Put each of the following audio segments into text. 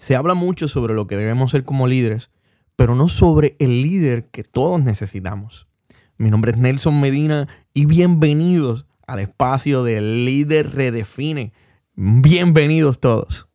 Se habla mucho sobre lo que debemos ser como líderes, pero no sobre el líder que todos necesitamos. Mi nombre es Nelson Medina y bienvenidos al espacio del líder redefine. Bienvenidos todos.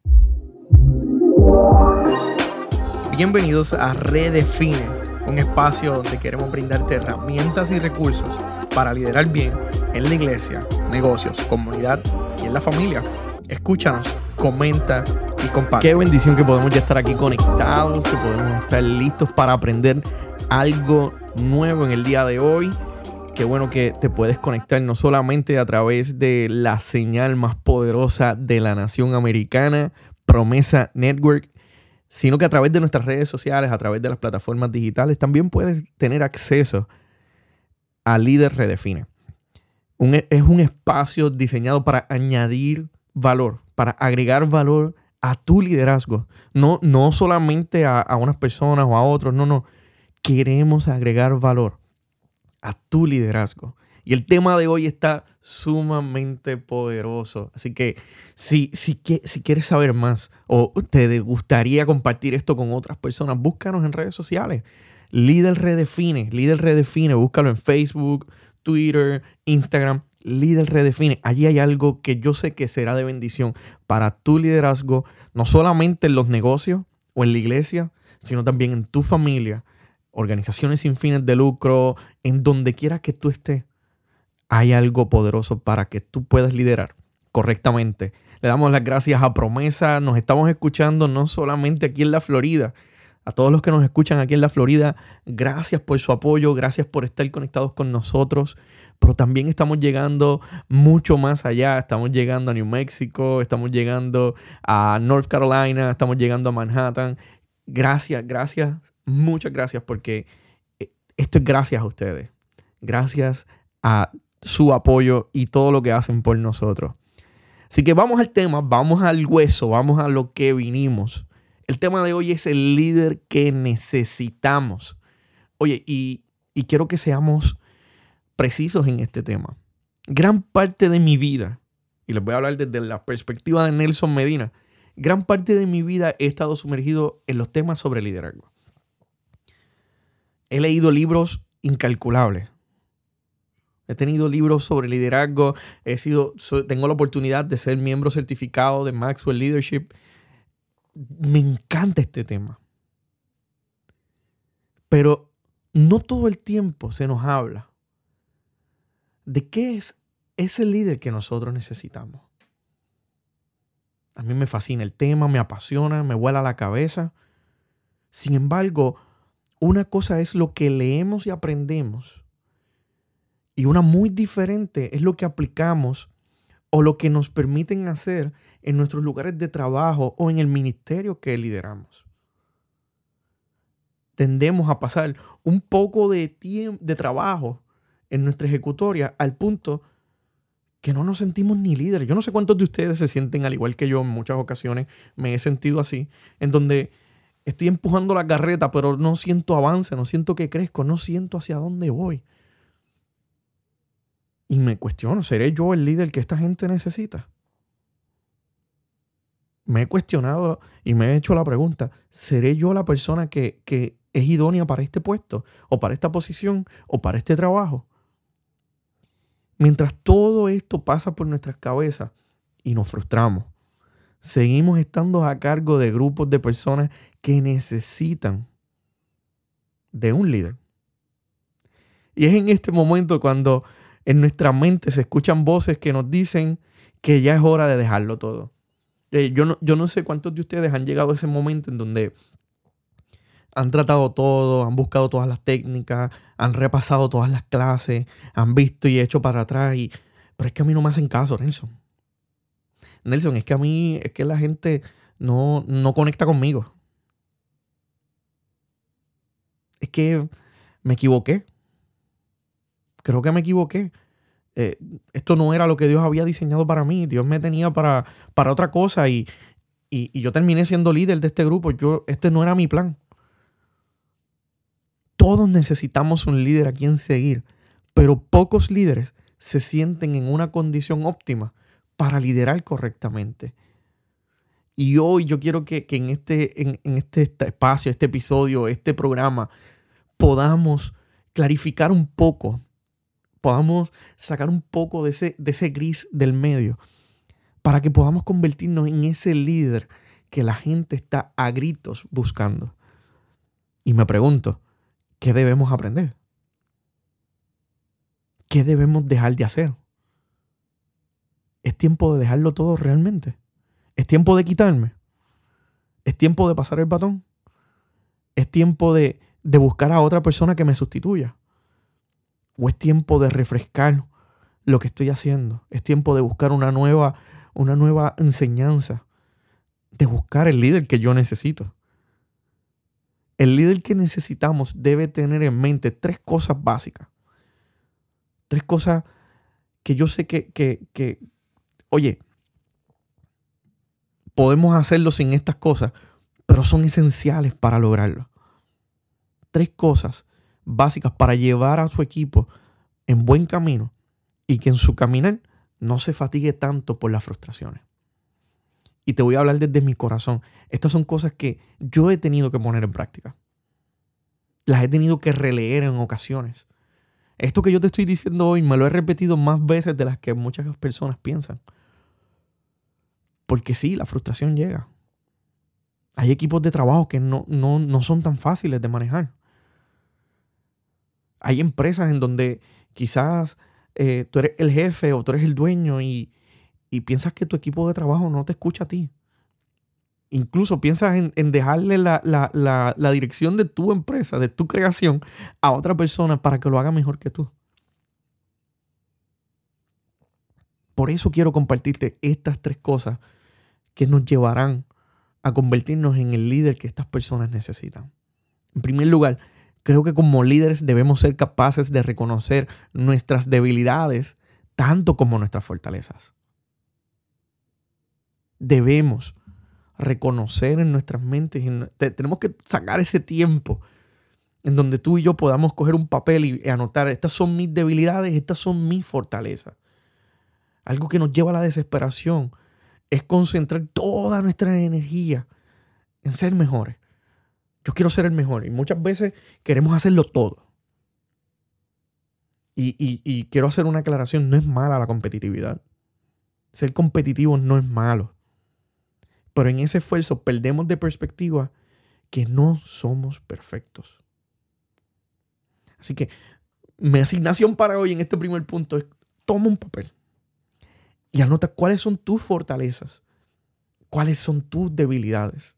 Bienvenidos a Redefine, un espacio donde queremos brindarte herramientas y recursos para liderar bien en la iglesia, negocios, comunidad y en la familia. Escúchanos, comenta y. Qué bendición que podemos ya estar aquí conectados, que podemos estar listos para aprender algo nuevo en el día de hoy. Qué bueno que te puedes conectar no solamente a través de la señal más poderosa de la nación americana, Promesa Network, sino que a través de nuestras redes sociales, a través de las plataformas digitales, también puedes tener acceso a Líder Redefine. es un espacio diseñado para añadir valor, para agregar valor a tu liderazgo. No, no solamente a, a unas personas o a otros, no, no. Queremos agregar valor a tu liderazgo. Y el tema de hoy está sumamente poderoso. Así que si, si, si quieres saber más o te gustaría compartir esto con otras personas, búscanos en redes sociales. Líder Redefine, Líder Redefine, búscalo en Facebook, Twitter, Instagram líder redefine. Allí hay algo que yo sé que será de bendición para tu liderazgo, no solamente en los negocios o en la iglesia, sino también en tu familia, organizaciones sin fines de lucro, en donde quiera que tú estés. Hay algo poderoso para que tú puedas liderar correctamente. Le damos las gracias a Promesa. Nos estamos escuchando no solamente aquí en la Florida. A todos los que nos escuchan aquí en la Florida, gracias por su apoyo, gracias por estar conectados con nosotros pero también estamos llegando mucho más allá. Estamos llegando a New Mexico, estamos llegando a North Carolina, estamos llegando a Manhattan. Gracias, gracias, muchas gracias porque eh, esto es gracias a ustedes. Gracias a su apoyo y todo lo que hacen por nosotros. Así que vamos al tema, vamos al hueso, vamos a lo que vinimos. El tema de hoy es el líder que necesitamos. Oye, y, y quiero que seamos precisos en este tema. Gran parte de mi vida, y les voy a hablar desde la perspectiva de Nelson Medina, gran parte de mi vida he estado sumergido en los temas sobre liderazgo. He leído libros incalculables. He tenido libros sobre liderazgo, he sido, tengo la oportunidad de ser miembro certificado de Maxwell Leadership. Me encanta este tema. Pero no todo el tiempo se nos habla de qué es ese líder que nosotros necesitamos. A mí me fascina el tema, me apasiona, me vuela la cabeza. Sin embargo, una cosa es lo que leemos y aprendemos y una muy diferente es lo que aplicamos o lo que nos permiten hacer en nuestros lugares de trabajo o en el ministerio que lideramos. Tendemos a pasar un poco de tiempo de trabajo en nuestra ejecutoria al punto que no nos sentimos ni líderes. Yo no sé cuántos de ustedes se sienten al igual que yo en muchas ocasiones me he sentido así, en donde estoy empujando la carreta, pero no siento avance, no siento que crezco, no siento hacia dónde voy. Y me cuestiono, ¿seré yo el líder que esta gente necesita? Me he cuestionado y me he hecho la pregunta, ¿seré yo la persona que, que es idónea para este puesto o para esta posición o para este trabajo? Mientras todo esto pasa por nuestras cabezas y nos frustramos, seguimos estando a cargo de grupos de personas que necesitan de un líder. Y es en este momento cuando en nuestra mente se escuchan voces que nos dicen que ya es hora de dejarlo todo. Eh, yo no, yo no sé cuántos de ustedes han llegado a ese momento en donde han tratado todo, han buscado todas las técnicas, han repasado todas las clases, han visto y hecho para atrás. Y... Pero es que a mí no me hacen caso, Nelson. Nelson, es que a mí, es que la gente no, no conecta conmigo. Es que me equivoqué. Creo que me equivoqué. Eh, esto no era lo que Dios había diseñado para mí. Dios me tenía para, para otra cosa y, y, y yo terminé siendo líder de este grupo. Yo, este no era mi plan. Todos necesitamos un líder a quien seguir, pero pocos líderes se sienten en una condición óptima para liderar correctamente. Y hoy yo quiero que, en, este, en, este espacio, este episodio, este programa, podamos clarificar un poco, podamos sacar un poco de ese, de ese gris del medio, para que podamos convertirnos en ese líder que la gente está a gritos buscando. Y me pregunto, ¿qué debemos aprender? ¿Qué debemos dejar de hacer? ¿Es tiempo de dejarlo todo realmente? ¿Es tiempo de quitarme? ¿Es tiempo de pasar el batón? ¿Es tiempo de, de buscar a otra persona que me sustituya? ¿O es tiempo de refrescar lo que estoy haciendo? ¿Es tiempo de buscar una nueva, una nueva enseñanza? De buscar el líder que yo necesito. El líder que necesitamos debe tener en mente tres cosas básicas. Tres cosas que yo sé que, que, que oye, podemos hacerlo sin estas cosas, pero son esenciales para lograrlo. Tres cosas básicas para llevar a su equipo en buen camino y que en su caminar no se fatigue tanto por las frustraciones. Y te voy a hablar desde mi corazón. Estas son cosas que yo he tenido que poner en práctica. Las he tenido que releer en ocasiones. Esto que yo te estoy diciendo hoy me lo he repetido más veces de las que muchas personas piensan. Porque sí, la frustración llega. Hay equipos de trabajo que no, no, son tan fáciles de manejar. Hay empresas en donde quizás eh, tú eres el jefe o tú eres el dueño y, piensas que tu equipo de trabajo no te escucha a ti. Incluso piensas en, dejarle la, la, dirección de tu empresa, de tu creación, a otra persona para que lo haga mejor que tú. Por eso quiero compartirte estas tres cosas que nos llevarán a convertirnos en el líder que estas personas necesitan. En primer lugar, creo que como líderes debemos ser capaces de reconocer nuestras debilidades tanto como nuestras fortalezas. Debemos reconocer en nuestras mentes, tenemos que sacar ese tiempo en donde tú y yo podamos coger un papel y anotar, estas son mis debilidades, estas son mis fortalezas. Algo que nos lleva a la desesperación es concentrar toda nuestra energía en ser mejores. Yo quiero ser el mejor y muchas veces queremos hacerlo todo. Y, quiero hacer una aclaración, no es mala la competitividad. Ser competitivo no es malo. Pero en ese esfuerzo perdemos de perspectiva que no somos perfectos. Así que mi asignación para hoy en este primer punto es toma un papel y anota cuáles son tus fortalezas, cuáles son tus debilidades.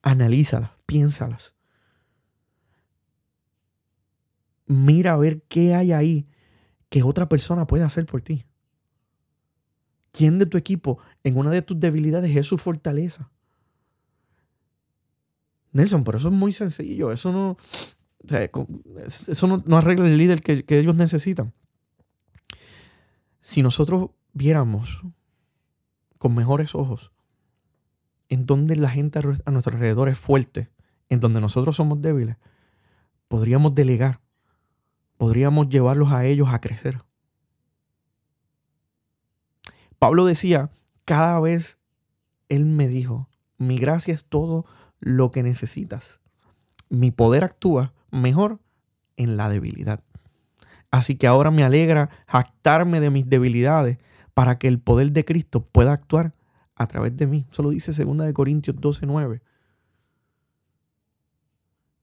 Analízalas, piénsalas. Mira a ver qué hay ahí que otra persona puede hacer por ti. ¿Quién de tu equipo en una de tus debilidades es su fortaleza? Nelson, pero eso es muy sencillo. Eso no, eso no, arregla el líder que, que ellos necesitan. Si nosotros viéramos con mejores ojos en donde la gente a nuestro alrededor es fuerte, en donde nosotros somos débiles, podríamos delegar, podríamos llevarlos a ellos a crecer. Pablo decía, cada vez él me dijo, mi gracia es todo lo que necesitas. Mi poder actúa mejor en la debilidad. Así que ahora me alegra jactarme de mis debilidades para que el poder de Cristo pueda actuar a través de mí. Eso lo dice 2 Corintios 12, 9.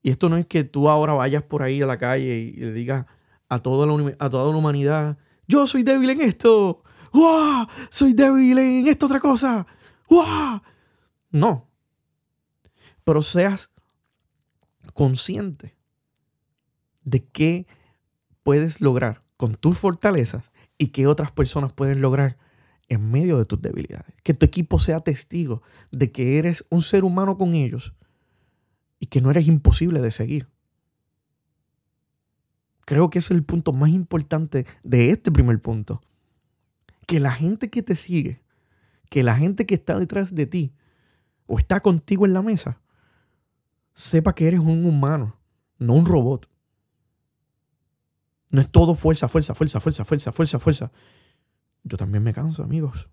Y esto no es que tú ahora vayas por ahí a la calle y le digas a toda la, a toda la humanidad, yo soy débil en esto, ¡Wow! soy débil en esta otra cosa. ¡Wow! No. Pero seas consciente de qué puedes lograr con tus fortalezas y qué otras personas pueden lograr en medio de tus debilidades. Que tu equipo sea testigo de que eres un ser humano con ellos y que no eres imposible de seguir. Creo que es el punto más importante de este primer punto. Que la gente que te sigue, que la gente que está detrás de ti o está contigo en la mesa, sepa que eres un humano, no un robot. No es todo fuerza, fuerza, fuerza, fuerza, fuerza, fuerza, fuerza. Yo también me canso, amigos.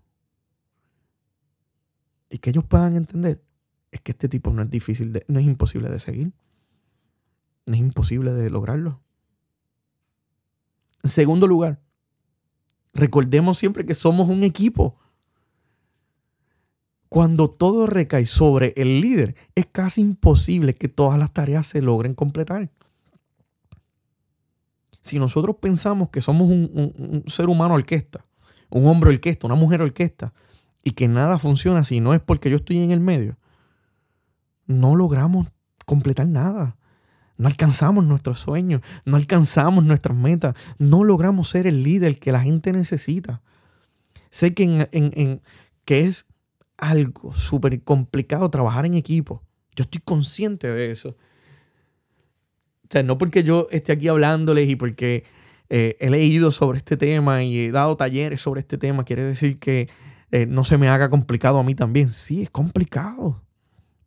y que ellos puedan entender es que este tipo no es difícil, de, no es imposible de seguir. No es imposible de lograrlo. En segundo lugar, recordemos siempre que somos un equipo. Cuando todo recae sobre el líder, es casi imposible que todas las tareas se logren completar. Si nosotros pensamos que somos un, ser humano orquesta, un hombre orquesta, una mujer orquesta, y que nada funciona si no es porque yo estoy en el medio, no logramos completar nada. No alcanzamos nuestros sueños, no alcanzamos nuestras metas, no logramos ser el líder que la gente necesita. Sé que, en, que es algo súper complicado trabajar en equipo. Yo estoy consciente de eso. O sea, no porque yo esté aquí hablándoles y porque eh, he leído sobre este tema y he dado talleres sobre este tema, quiere decir que eh, no se me haga complicado a mí también. Sí, es complicado.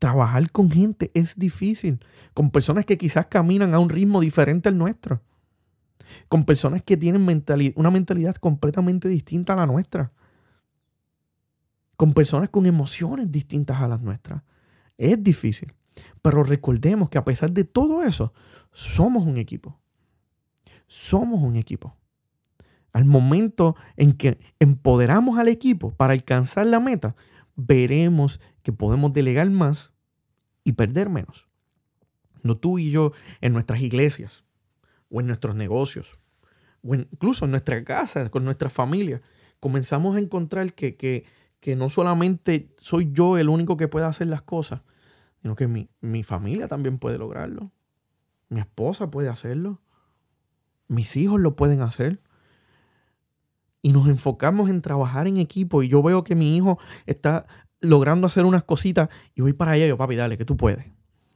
Trabajar con gente es difícil, con personas que quizás caminan a un ritmo diferente al nuestro, con personas que tienen una mentalidad completamente distinta a la nuestra, con personas con emociones distintas a las nuestras. Es difícil, pero recordemos que a pesar de todo eso, somos un equipo. Somos un equipo. Al momento en que empoderamos al equipo para alcanzar la meta, veremos que podemos delegar más y perder menos. No tú y yo en nuestras iglesias o en nuestros negocios o incluso en nuestra casa, con nuestra familia, comenzamos a encontrar que, que, que, no solamente soy yo el único que puede hacer las cosas, sino que mi, mi familia también puede lograrlo. Mi esposa puede hacerlo. Mis hijos lo pueden hacer y nos enfocamos en trabajar en equipo y yo veo que mi hijo está logrando hacer unas cositas y voy para allá y yo, papi, dale, que tú puedes.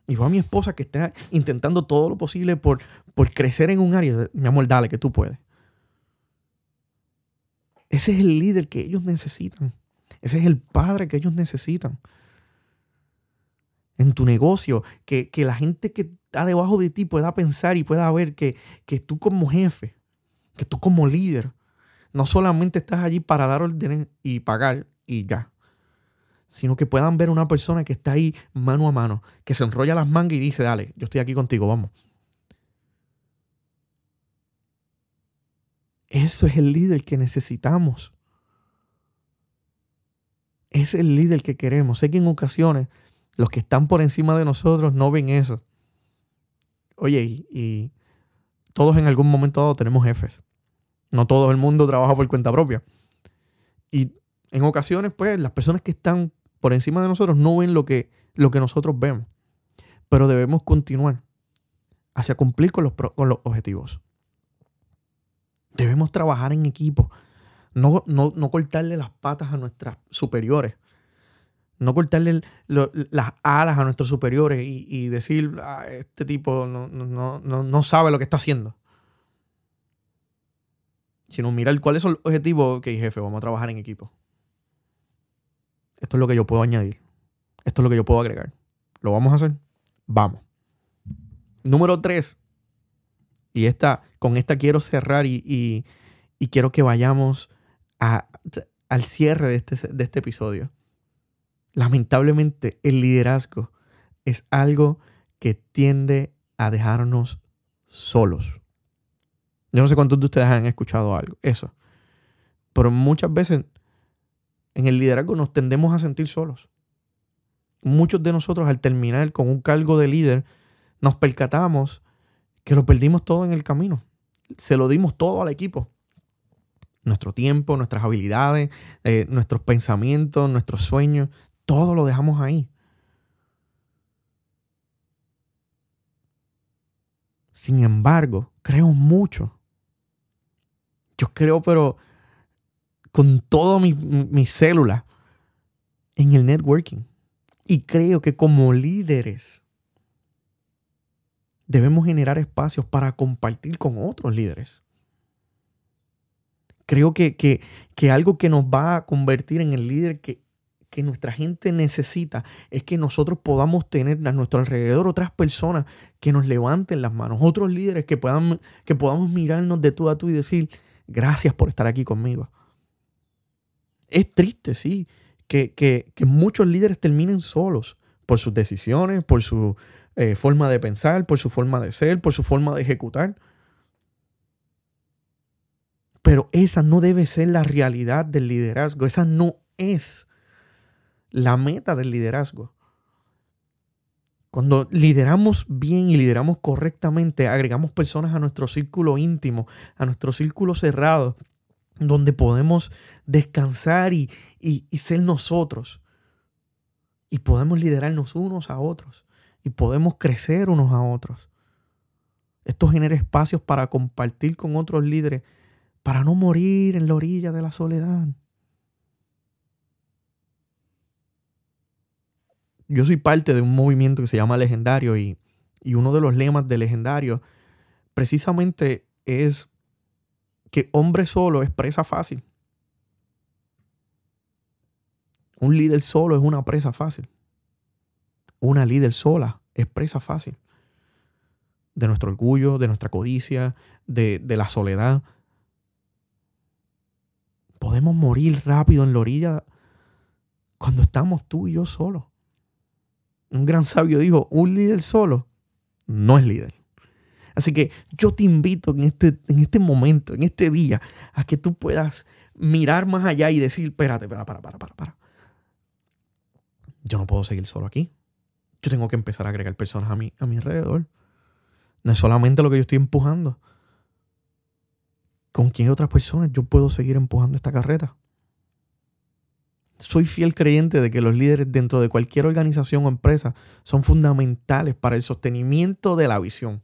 Y voy a mi esposa que está intentando todo lo posible por, por crecer en un área. Mi amor, dale, que tú puedes. Ese es el líder que ellos necesitan. Ese es el padre que ellos necesitan. En tu negocio, que, la gente que está debajo de ti pueda pensar y pueda ver que, que tú como jefe, que tú como líder, no solamente estás allí para dar órdenes y pagar y ya sino que puedan ver una persona que está ahí mano a mano, que se enrolla las mangas y dice, dale, yo estoy aquí contigo, vamos. Eso es el líder que necesitamos. Es el líder que queremos. Sé que en ocasiones los que están por encima de nosotros no ven eso. Oye, y, y todos en algún momento dado tenemos jefes. No todo el mundo trabaja por cuenta propia. Y en ocasiones, pues, las personas que están por encima de nosotros no ven lo que, lo que nosotros vemos. Pero debemos continuar hacia cumplir con los, con los objetivos. Debemos trabajar en equipo. No, no, cortarle las patas a nuestras superiores. No cortarle las alas a nuestros superiores y, decir, ah, este tipo no, no, sabe lo que está haciendo. Sino mirar cuál es el objetivo. Ok, jefe, vamos a trabajar en equipo. Esto es lo que yo puedo añadir. Esto es lo que yo puedo agregar. ¿Lo vamos a hacer? Vamos. Número tres. Y esta, con esta quiero cerrar y, quiero que vayamos al cierre de este, de este episodio. Lamentablemente, el liderazgo es algo que tiende a dejarnos solos. Yo no sé cuántos de ustedes han escuchado algo, eso. Pero muchas veces en el liderazgo nos tendemos a sentir solos. Muchos de nosotros al terminar con un cargo de líder nos percatamos que lo perdimos todo en el camino. Se lo dimos todo al equipo. Nuestro tiempo, nuestras habilidades, eh, nuestros pensamientos, nuestros sueños, todo lo dejamos ahí. Sin embargo, creo mucho. Yo creo, pero con todas mis mi células en el networking. Y creo que como líderes debemos generar espacios para compartir con otros líderes. Creo que, que, algo que nos va a convertir en el líder que, que nuestra gente necesita es que nosotros podamos tener a nuestro alrededor otras personas que nos levanten las manos, otros líderes que, puedan, que podamos mirarnos de tú a tú y decir, gracias por estar aquí conmigo. Es triste, sí, que, muchos líderes terminen solos por sus decisiones, por su eh, forma de pensar, por su forma de ser, por su forma de ejecutar. Pero esa no debe ser la realidad del liderazgo. Esa no es la meta del liderazgo. Cuando lideramos bien y lideramos correctamente, agregamos personas a nuestro círculo íntimo, a nuestro círculo cerrado, donde podemos descansar y, ser nosotros. Y podemos liderarnos unos a otros. Y podemos crecer unos a otros. Esto genera espacios para compartir con otros líderes, para no morir en la orilla de la soledad. yo soy parte de un movimiento que se llama Legendario y, uno de los lemas de Legendario precisamente es que hombre solo es presa fácil. Un líder solo es una presa fácil. Una líder sola es presa fácil. De nuestro orgullo, de nuestra codicia, de, de la soledad. Podemos morir rápido en la orilla cuando estamos tú y yo solos un gran sabio dijo, un líder solo no es líder. Así que yo te invito en este, en este momento, en este día, a que tú puedas mirar más allá y decir, espérate, para, para, para, para, para. Yo no puedo seguir solo aquí. Yo tengo que empezar a agregar personas a mi, a mi alrededor. No es solamente lo que yo estoy empujando. ¿Con quién otras personas yo puedo seguir empujando esta carreta? soy fiel creyente de que los líderes dentro de cualquier organización o empresa son fundamentales para el sostenimiento de la visión.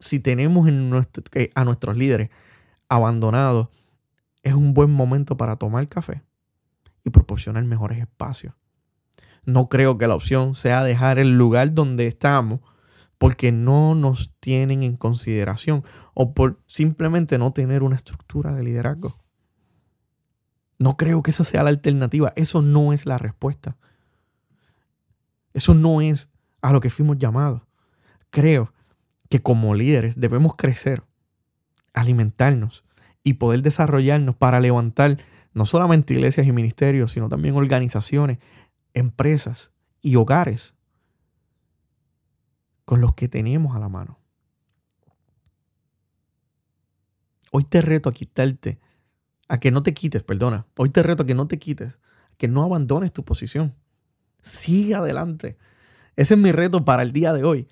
Si tenemos eh, a nuestros líderes abandonados, es un buen momento para tomar café y proporcionar mejores espacios. No creo que la opción sea dejar el lugar donde estamos porque no nos tienen en consideración o por simplemente no tener una estructura de liderazgo. No creo que esa sea la alternativa. Eso no es la respuesta. Eso no es a lo que fuimos llamados. Creo que como líderes debemos crecer, alimentarnos y poder desarrollarnos para levantar no solamente iglesias y ministerios, sino también organizaciones, empresas y hogares con los que tenemos a la mano. Hoy te reto a quitarte a que no te quites, perdona. Hoy te reto a que no te quites, que no abandones tu posición. Sigue adelante. Ese es mi reto para el día de hoy.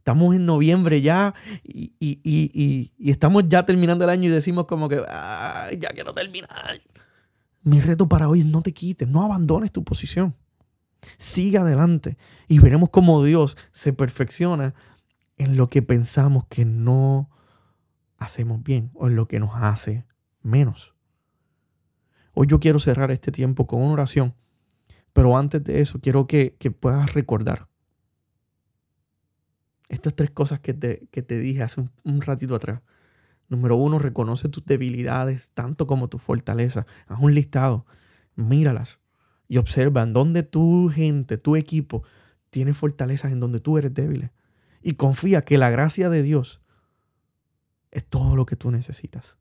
Estamos en noviembre ya y, estamos ya terminando el año y decimos como que ya quiero terminar. Mi reto para hoy es no te quites, no abandones tu posición. Sigue adelante y veremos cómo Dios se perfecciona en lo que pensamos que no hacemos bien o en lo que nos hace menos. Hoy yo quiero cerrar este tiempo con una oración, pero antes de eso quiero que, puedas recordar estas tres cosas que te, te dije hace un, ratito atrás. Número uno, reconoce tus debilidades tanto como tu fortaleza. Haz un listado, míralas y observa en dónde tu gente, tu equipo, tiene fortalezas en donde tú eres débil. Y confía que la gracia de Dios es todo lo que tú necesitas.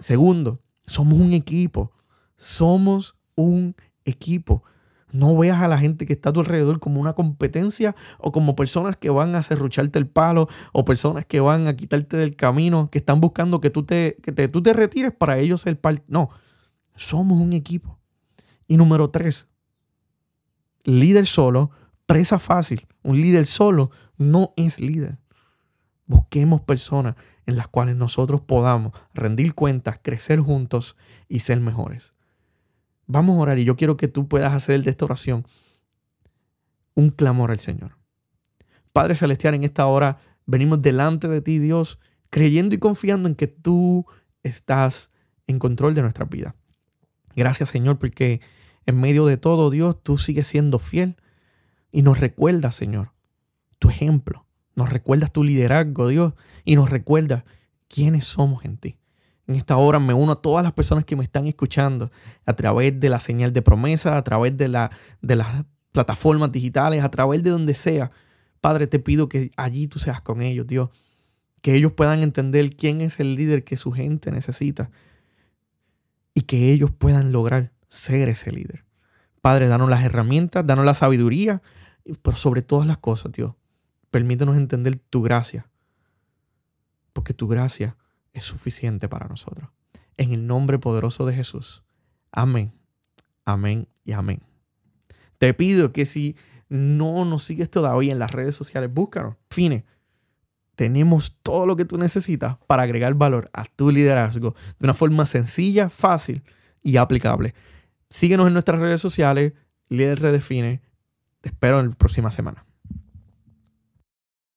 Segundo, somos un equipo. Somos un equipo. No veas a la gente que está a tu alrededor como una competencia o como personas que van a cerrucharte el palo o personas que van a quitarte del camino, que están buscando que tú te, que tú te retires para ellos ser parte. No, somos un equipo. Y número tres, líder solo, presa fácil. Un líder solo no es líder. Busquemos personas en las cuales nosotros podamos rendir cuentas, crecer juntos y ser mejores. Vamos a orar y yo quiero que tú puedas hacer de esta oración un clamor al Señor. Padre Celestial, en esta hora venimos delante de ti, Dios, creyendo y confiando en que tú estás en control de nuestra vida. Gracias, Señor, porque en medio de todo, Dios, tú sigues siendo fiel y nos recuerdas, Señor, tu ejemplo. Nos recuerdas tu liderazgo, Dios, y nos recuerdas quiénes somos en ti. En esta hora me uno a todas las personas que me están escuchando a través de la señal de promesa, a través de, la, de las plataformas digitales, a través de donde sea. Padre, te pido que allí tú seas con ellos, Dios. Que ellos puedan entender quién es el líder que su gente necesita. y que ellos puedan lograr ser ese líder. Padre, danos las herramientas, danos la sabiduría, pero sobre todas las cosas, Dios, permítenos entender tu gracia, porque tu gracia es suficiente para nosotros. En el nombre poderoso de Jesús. Amén, amén y amén. Te pido que si no nos sigues todavía en las redes sociales, búscanos. Fine, tenemos todo lo que tú necesitas para agregar valor a tu liderazgo de una forma sencilla, fácil y aplicable. Síguenos en nuestras redes sociales, Líder Redefine. Te espero en la próxima semana.